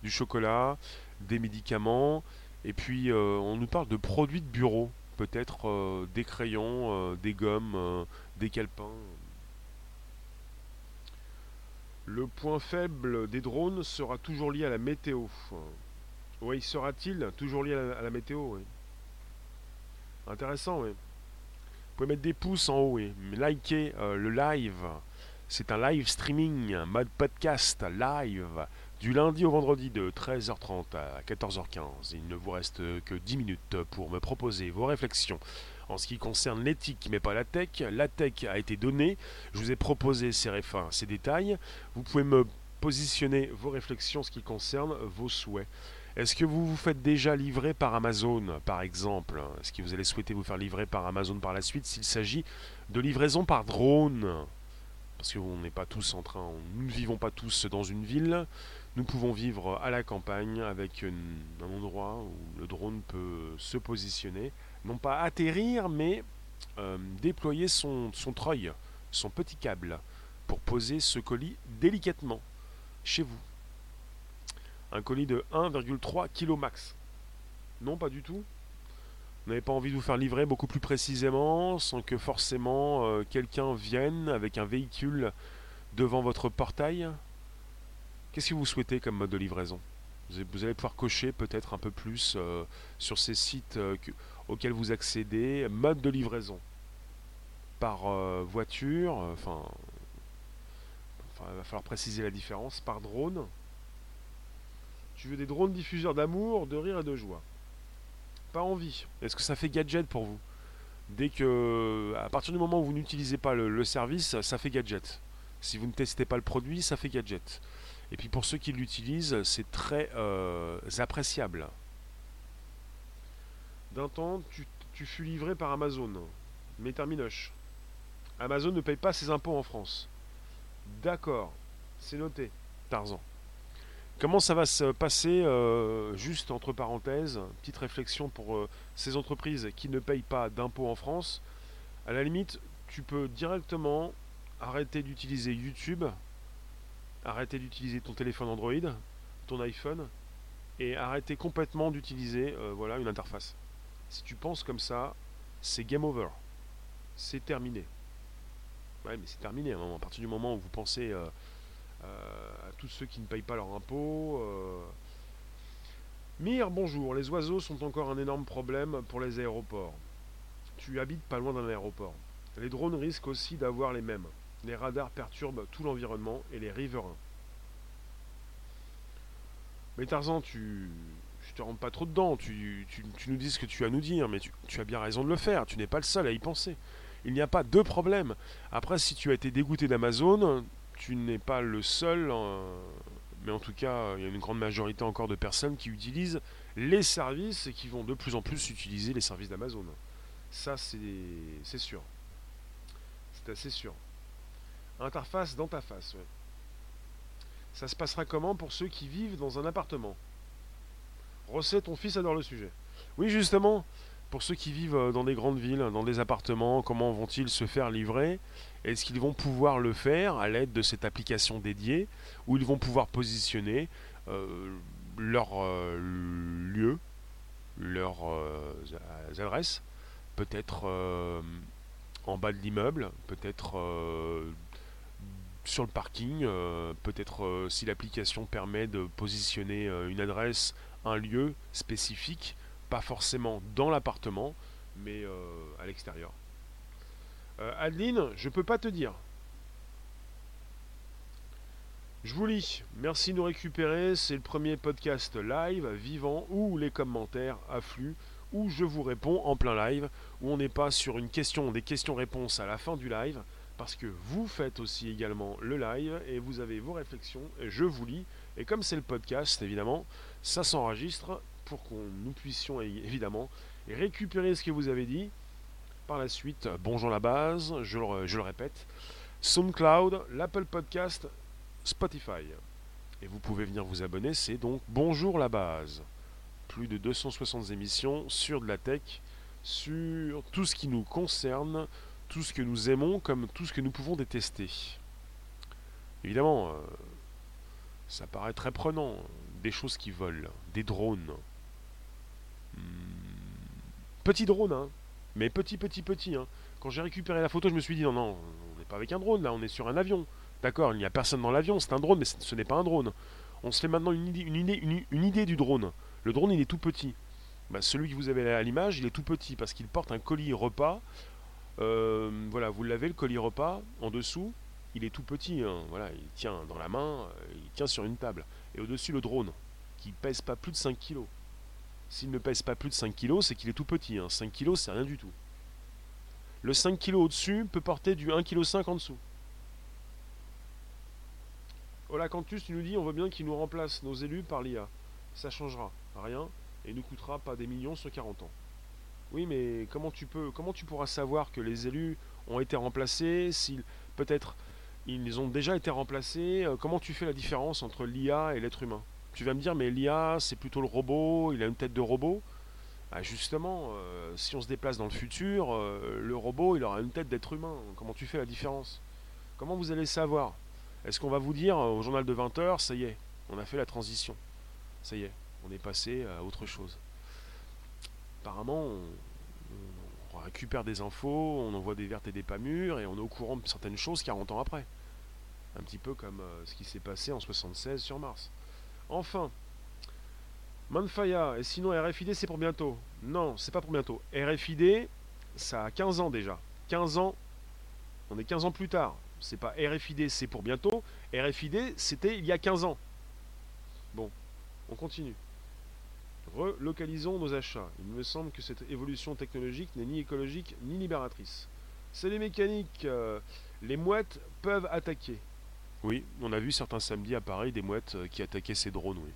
du chocolat, des médicaments, et puis on nous parle de produits de bureau, peut-être des crayons, des gommes, des calepins. Le point faible des drones sera toujours lié à la météo. Oui, sera-t-il toujours lié à la, météo Intéressant, oui. Vous pouvez mettre des pouces en haut, oui. Likez euh, le live. C'est un live streaming, un mode podcast live, du lundi au vendredi de 13h30 à 14h15. Il ne vous reste que 10 minutes pour me proposer vos réflexions en ce qui concerne l'éthique mais pas la tech. La tech a été donnée, je vous ai proposé ces, ces détails. Vous pouvez me positionner vos réflexions en ce qui concerne vos souhaits. Est-ce que vous vous faites déjà livrer par Amazon, par exemple? Est-ce que vous allez souhaiter vous faire livrer par Amazon par la suite s'il s'agit de livraison par drone? Parce que n'est pas tous en train, nous ne vivons pas tous dans une ville. Nous pouvons vivre à la campagne avec un endroit où le drone peut se positionner non pas atterrir, mais euh, déployer son, son treuil, son petit câble, pour poser ce colis délicatement chez vous. Un colis de 1,3 kg max. Non, pas du tout. Vous n'avez pas envie de vous faire livrer beaucoup plus précisément, sans que forcément euh, quelqu'un vienne avec un véhicule devant votre portail Qu'est-ce que vous souhaitez comme mode de livraison? Vous allez pouvoir cocher peut-être un peu plus euh, sur ces sites auquel vous accédez, mode de livraison par euh, voiture, euh, enfin, il va falloir préciser la différence, par drone. Tu veux des drones diffuseurs d'amour, de rire et de joie. Pas envie. Est-ce que ça fait gadget pour vous? Dès que, à partir du moment où vous n'utilisez pas le, service, ça fait gadget. Si vous ne testez pas le produit, ça fait gadget. Et puis pour ceux qui l'utilisent, c'est très euh, appréciable. D'un temps, tu, fus livré par Amazon. Mais terminoche. Amazon ne paye pas ses impôts en France. D'accord, c'est noté. Tarzan. Comment ça va se passer, euh, juste entre parenthèses, petite réflexion pour euh, ces entreprises qui ne payent pas d'impôts en France. À la limite, tu peux directement arrêter d'utiliser YouTube, arrêter d'utiliser ton téléphone Android, ton iPhone, et arrêter complètement d'utiliser euh, voilà, une interface. Si tu penses comme ça, c'est game over. C'est terminé. Ouais, mais c'est terminé à, partir du moment où vous pensez euh, euh, à tous ceux qui ne payent pas leur impôt. Euh. Mire, bonjour. Les oiseaux sont encore un énorme problème pour les aéroports. Tu habites pas loin d'un aéroport. Les drones risquent aussi d'avoir les mêmes. Les radars perturbent tout l'environnement et les riverains. Mais Tarzan, tu, te rentres pas trop dedans, tu, nous dis ce que tu as à nous dire, mais tu, as bien raison de le faire, tu n'es pas le seul à y penser. Il n'y a pas de problème. Après, si tu as été dégoûté d'Amazon, tu n'es pas le seul, mais en tout cas, il y a une grande majorité encore de personnes qui utilisent les services et qui vont de plus en plus utiliser les services d'Amazon. Ça, c'est sûr. C'est assez sûr. Interface dans ta face, Ça se passera comment pour ceux qui vivent dans un appartement? Rosset, ton fils adore le sujet. Oui, justement, pour ceux qui vivent euh, dans des grandes villes, dans des appartements, comment vont-ils se faire livrer? Est-ce qu'ils vont pouvoir le faire à l'aide de cette application dédiée où ils vont pouvoir positionner euh, leur euh, lieu, leurs adresses, peut-être en bas de l'immeuble, peut-être sur le parking, peut-être si l'application permet de positionner une adresse un lieu spécifique, pas forcément dans l'appartement, mais euh, à l'extérieur. Euh, Adeline, je peux pas te dire. Je vous lis. Merci de nous récupérer. C'est le premier podcast live, vivant, où les commentaires affluent, où je vous réponds en plein live, où on n'est pas sur une question, des questions-réponses à la fin du live, parce que vous faites aussi également le live et vous avez vos réflexions, et je vous lis. Et comme c'est le podcast, évidemment, ça s'enregistre pour qu'on nous puissions évidemment récupérer ce que vous avez dit. Par la suite, bonjour la base, je le, je le répète, SoundCloud, l'Apple Podcast, Spotify. Et vous pouvez venir vous abonner, c'est donc Bonjour la base. Plus de 260 émissions sur de la tech, sur tout ce qui nous concerne, tout ce que nous aimons comme tout ce que nous pouvons détester. Évidemment, euh, ça paraît très prenant, des choses qui volent, des drones. Hmm. Petit drone, hein. Mais petit, petit, petit, hein. Quand j'ai récupéré la photo, je me suis dit non, non, on n'est pas avec un drone là, on est sur un avion. D'accord, il n'y a personne dans l'avion, c'est un drone, mais ce n'est pas un drone. On se fait maintenant une idée, une idée, du drone. Le drone, il est tout petit. Bah, celui que vous avez à l'image, il est tout petit parce qu'il porte un colis repas. Euh, voilà, vous l'avez, le colis repas, en dessous, il est tout petit. Hein. Voilà, il tient dans la main, euh, il tient sur une table. Et au-dessus, le drone, qui pèse pas plus de 5 kg. S'il ne pèse pas plus de 5 kg, c'est qu'il est tout petit. 5 hein. kg, c'est rien du tout. Le 5 kg au-dessus peut porter du 1,5 kg en dessous. Voilà, Cantus, tu nous dis on veut bien qu'il nous remplace nos élus par l'IA. Ça changera rien et nous coûtera pas des millions sur 40 ans. Oui, mais comment tu peux, comment tu pourras savoir que les élus ont été remplacés s'ils peut-être ils ont déjà été remplacés euh, Comment tu fais la différence entre l'IA et l'être humain? Tu vas me dire mais l'IA c'est plutôt le robot, il a une tête de robot. Ah, justement, euh, si on se déplace dans le futur, euh, le robot, il aura une tête d'être humain. Comment tu fais la différence? Comment vous allez savoir? Est-ce qu'on va vous dire au journal de 20h, ça y est, on a fait la transition Ça y est, on est passé à autre chose. Apparemment, on, récupère des infos, on envoie des vertes et des pas mûres, et on est au courant de certaines choses 40 ans après. Un petit peu comme euh, ce qui s'est passé en 76 sur Mars. Enfin, Manfaya, et sinon RFID c'est pour bientôt. Non, c'est pas pour bientôt. RFID, ça a 15 ans déjà. 15 ans, on est 15 ans plus tard. C'est pas RFID, c'est pour bientôt. RFID, c'était il y a 15 ans. Bon, on continue. Relocalisons nos achats. Il me semble que cette évolution technologique n'est ni écologique ni libératrice. C'est les mécaniques. Euh, les mouettes peuvent attaquer. Oui, on a vu certains samedis à Paris des mouettes euh, qui attaquaient ces drones, oui.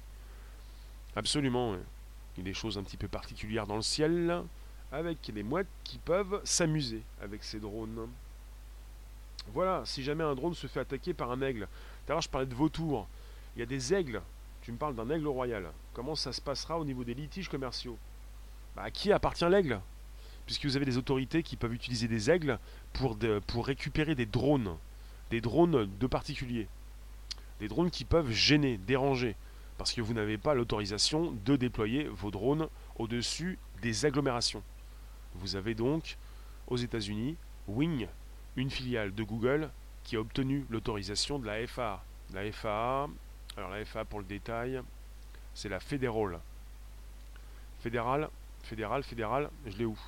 Absolument. Il y a des choses un petit peu particulières dans le ciel, avec les mouettes qui peuvent s'amuser avec ces drones. Voilà, si jamais un drone se fait attaquer par un aigle. D'ailleurs, je parlais de vautours. Il y a des aigles. Tu me parles d'un aigle royal. Comment ça se passera au niveau des litiges commerciaux? Bah, À qui appartient l'aigle? Puisque vous avez des autorités qui peuvent utiliser des aigles pour, pour récupérer des drones. Des drones de particuliers. Des drones qui peuvent gêner, déranger parce que vous n'avez pas l'autorisation de déployer vos drones au-dessus des agglomérations. Vous avez donc aux États-Unis Wing, une filiale de Google, qui a obtenu l'autorisation de la FAA. La FAA, alors la FAA pour le détail, c'est la fédérale. Fédérale, fédérale, fédérale, je l'ai où?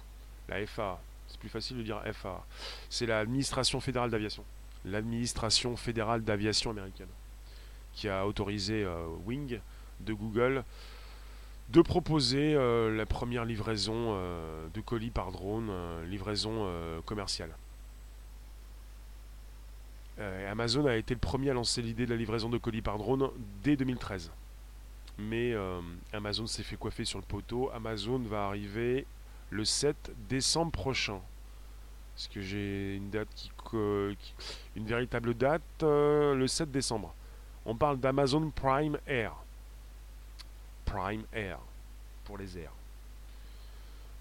La FAA. C'est plus facile de dire FAA. C'est l'administration fédérale d'aviation. L'administration fédérale d'aviation américaine qui a autorisé euh, Wing de Google de proposer euh, la première livraison euh, de colis par drone, livraison commerciale. Amazon a été le premier à lancer l'idée de la livraison de colis par drone dès 2013. Mais Amazon s'est fait coiffer sur le poteau. Amazon va arriver le 7 décembre prochain. Est-ce que j'ai une date qui, une véritable date le 7 décembre? On parle d'Amazon Prime Air. Prime Air. Pour les airs.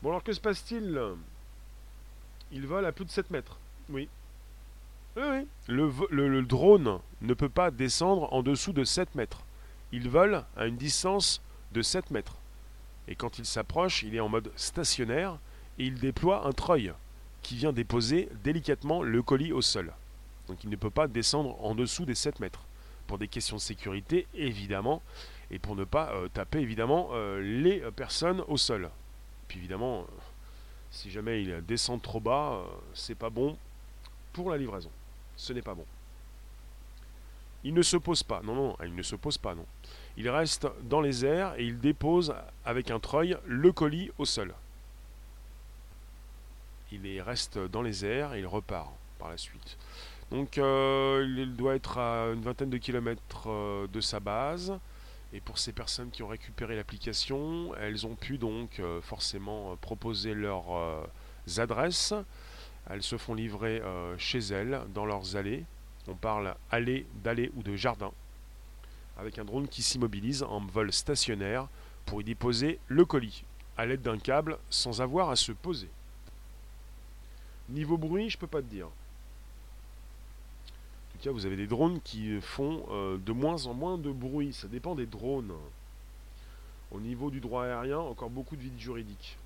Bon alors que se passe-t-il? Il vole à plus de 7 mètres. Oui. Oui, oui. Le, le, drone ne peut pas descendre en dessous de 7 mètres. Il vole à une distance de 7 mètres. Et quand il s'approche, il est en mode stationnaire et il déploie un treuil qui vient déposer délicatement le colis au sol. Donc il ne peut pas descendre en dessous des 7 mètres pour des questions de sécurité, évidemment, et pour ne pas euh, taper, évidemment, euh, les personnes au sol. Puis évidemment, euh, si jamais il descend trop bas, c'est pas bon pour la livraison. Ce n'est pas bon. Il ne se pose pas, non, non, il ne se pose pas, non. Il reste dans les airs et il dépose avec un treuil le colis au sol. Il reste dans les airs et il repart par la suite. Donc euh, il doit être à une vingtaine de kilomètres euh, de sa base. Et pour ces personnes qui ont récupéré l'application, elles ont pu donc euh, forcément proposer leurs adresses. Elles se font livrer chez elles, dans leurs allées. On parle allée, d'allée ou de jardin. Avec un drone qui s'immobilise en vol stationnaire pour y déposer le colis, à l'aide d'un câble, sans avoir à se poser. Niveau bruit, je peux pas te dire vous avez des drones qui font euh, de moins en moins de bruit. Ça dépend des drones. Au niveau du droit aérien, encore beaucoup de vides juridiques.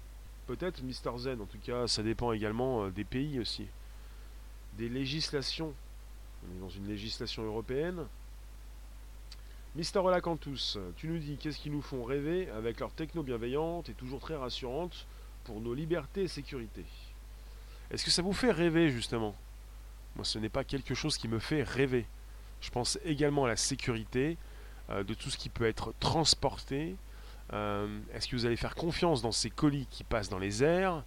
Peut-être Mister Zen, en tout cas, ça dépend également euh, des pays aussi. Des législations. On est dans une législation européenne. Mister Olacantus, tu nous dis qu'est-ce qu'ils nous font rêver avec leur techno bienveillante et toujours très rassurante pour nos libertés et sécurité. Est-ce que ça vous fait rêver justement? Moi, ce n'est pas quelque chose qui me fait rêver. Je pense également à la sécurité euh, de tout ce qui peut être transporté, est-ce que vous allez faire confiance dans ces colis qui passent dans les airs?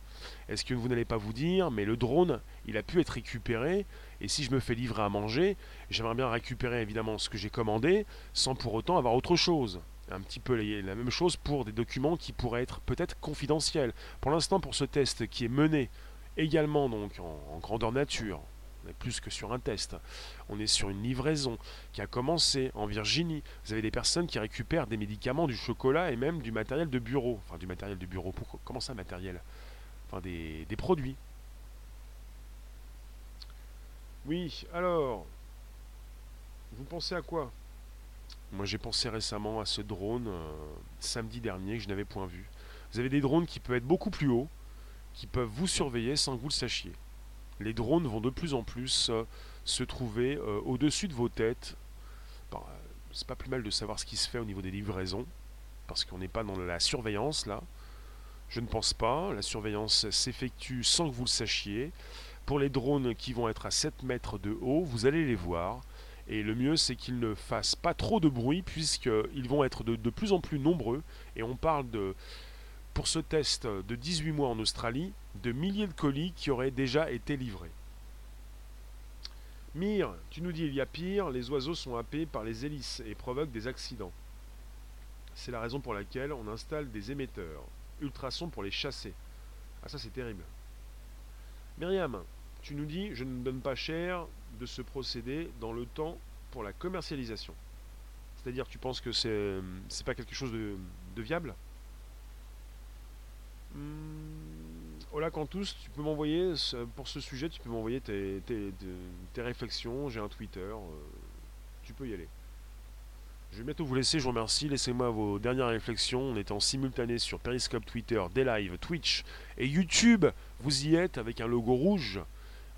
Est-ce que vous n'allez pas vous dire, mais le drone, il a pu être récupéré, et si je me fais livrer à manger, j'aimerais bien récupérer évidemment ce que j'ai commandé, sans pour autant avoir autre chose un petit peu la même chose pour des documents qui pourraient être peut-être confidentiels. Pour l'instant, pour ce test qui est mené également donc en grandeur nature, plus que sur un test. On est sur une livraison qui a commencé en Virginie. Vous avez des personnes qui récupèrent des médicaments, du chocolat et même du matériel de bureau. Enfin, du matériel de bureau. Pourquoi Comment ça, matériel? Enfin, des, des produits. Oui, alors, vous pensez à quoi? Moi, j'ai pensé récemment à ce drone euh, samedi dernier que je n'avais point vu. Vous avez des drones qui peuvent être beaucoup plus hauts, qui peuvent vous surveiller sans que vous le sachiez les drones vont de plus en plus euh, se trouver euh, au-dessus de vos têtes. Euh, c'est pas plus mal de savoir ce qui se fait au niveau des livraisons, parce qu'on n'est pas dans la surveillance là. Je ne pense pas. La surveillance s'effectue sans que vous le sachiez. Pour les drones qui vont être à 7 mètres de haut, vous allez les voir. Et le mieux, c'est qu'ils ne fassent pas trop de bruit, puisqu'ils vont être de, plus en plus nombreux. Et on parle de pour ce test de 18 mois en Australie, de milliers de colis qui auraient déjà été livrés. Mire, tu nous dis il y a pire, les oiseaux sont happés par les hélices et provoquent des accidents. C'est la raison pour laquelle on installe des émetteurs, ultrasons pour les chasser. Ah ça c'est terrible. Myriam, tu nous dis je ne donne pas cher de ce procédé dans le temps pour la commercialisation. C'est-à-dire tu penses que c'est c'est pas quelque chose de viable? Hola Cantus, tu peux m'envoyer, pour ce sujet, tu peux m'envoyer tes, réflexions, j'ai un Twitter, euh, tu peux y aller. Je vais bientôt vous laisser, je vous remercie. Laissez-moi vos dernières réflexions. On est en simultané sur Periscope, Twitter, Daylive, Twitch et YouTube. Vous y êtes avec un logo rouge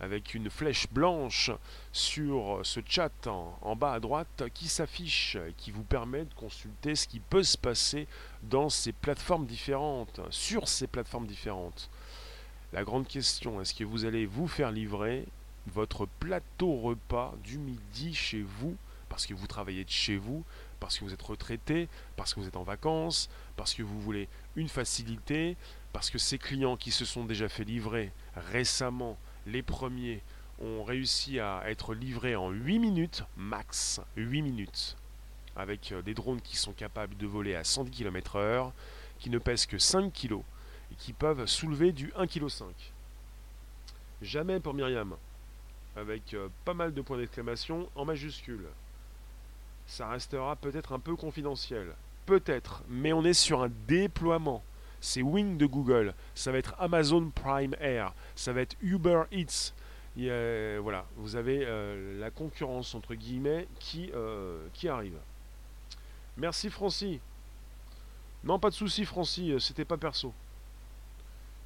avec une flèche blanche sur ce chat en, bas à droite qui s'affiche qui vous permet de consulter ce qui peut se passer dans ces plateformes différentes, sur ces plateformes différentes. La grande question, est-ce que vous allez vous faire livrer votre plateau repas du midi chez vous parce que vous travaillez de chez vous, parce que vous êtes retraité, parce que vous êtes en vacances, parce que vous voulez une facilité, parce que ces clients qui se sont déjà fait livrer récemment les premiers ont réussi à être livrés en 8 minutes, max 8 minutes, avec euh, des drones qui sont capables de voler à 110 km/h, qui ne pèsent que 5 kg et qui peuvent soulever du 1,5 kg. Jamais pour Myriam, avec euh, pas mal de points d'exclamation en majuscule. Ça restera peut-être un peu confidentiel. Peut-être, mais on est sur un déploiement c'est Wing de Google, ça va être Amazon Prime Air, ça va être Uber Eats. voilà, vous avez euh, la concurrence entre guillemets qui, euh, arrive. Merci Francis. Non, pas de souci Francis, euh, c'était pas perso.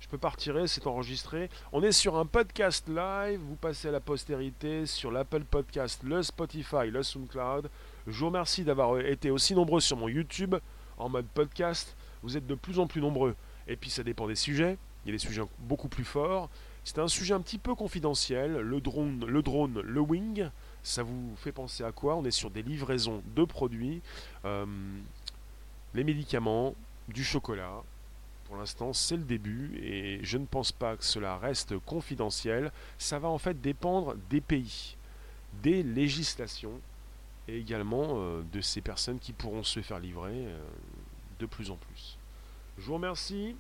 Je peux pas c'est enregistré. On est sur un podcast live, vous passez à la postérité sur l'Apple Podcast, le Spotify, le SoundCloud. Je vous remercie d'avoir été aussi nombreux sur mon YouTube en mode podcast vous êtes de plus en plus nombreux. Et puis ça dépend des sujets. Il y a des sujets beaucoup plus forts. C'est un sujet un petit peu confidentiel. Le drone, le drone, le wing. Ça vous fait penser à quoi? On est sur des livraisons de produits, euh, les médicaments, du chocolat. Pour l'instant, c'est le début et je ne pense pas que cela reste confidentiel. Ça va en fait dépendre des pays, des législations et également euh, de ces personnes qui pourront se faire livrer. Euh, plus en plus. Je vous remercie.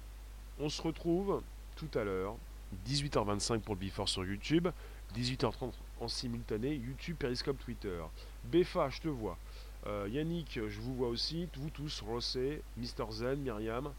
On se retrouve tout à l'heure, 18h25 pour le Before sur YouTube, 18h30 en simultané, YouTube, Periscope, Twitter. Befa, je te vois. Euh, Yannick, je vous vois aussi. Vous tous, Rossé, Mister Zen, Myriam.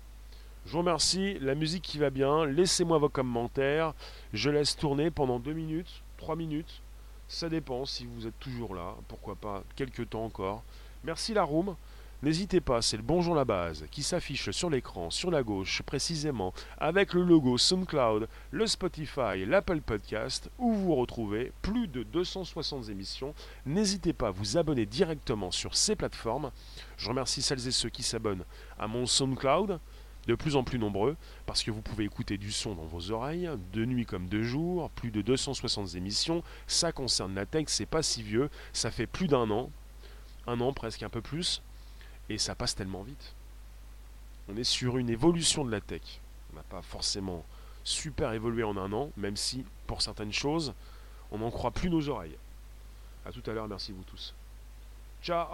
Je vous remercie. La musique qui va bien. Laissez-moi vos commentaires. Je laisse tourner pendant 2 minutes, 3 minutes. Ça dépend si vous êtes toujours là. Pourquoi pas quelques temps encore. Merci la room. N'hésitez pas, c'est le Bonjour la base qui s'affiche sur l'écran, sur la gauche précisément, avec le logo SoundCloud, le Spotify, l'Apple Podcast, où vous retrouvez plus de 260 émissions. N'hésitez pas à vous abonner directement sur ces plateformes. Je remercie celles et ceux qui s'abonnent à mon SoundCloud, de plus en plus nombreux, parce que vous pouvez écouter du son dans vos oreilles, de nuit comme de jour, plus de 260 émissions. Ça concerne la tech, c'est pas si vieux, ça fait plus d'un an, un an presque un peu plus. Et ça passe tellement vite. On est sur une évolution de la tech. On n'a pas forcément super évolué en un an, même si pour certaines choses, on n'en croit plus nos oreilles. A tout à l'heure, merci vous tous. Ciao.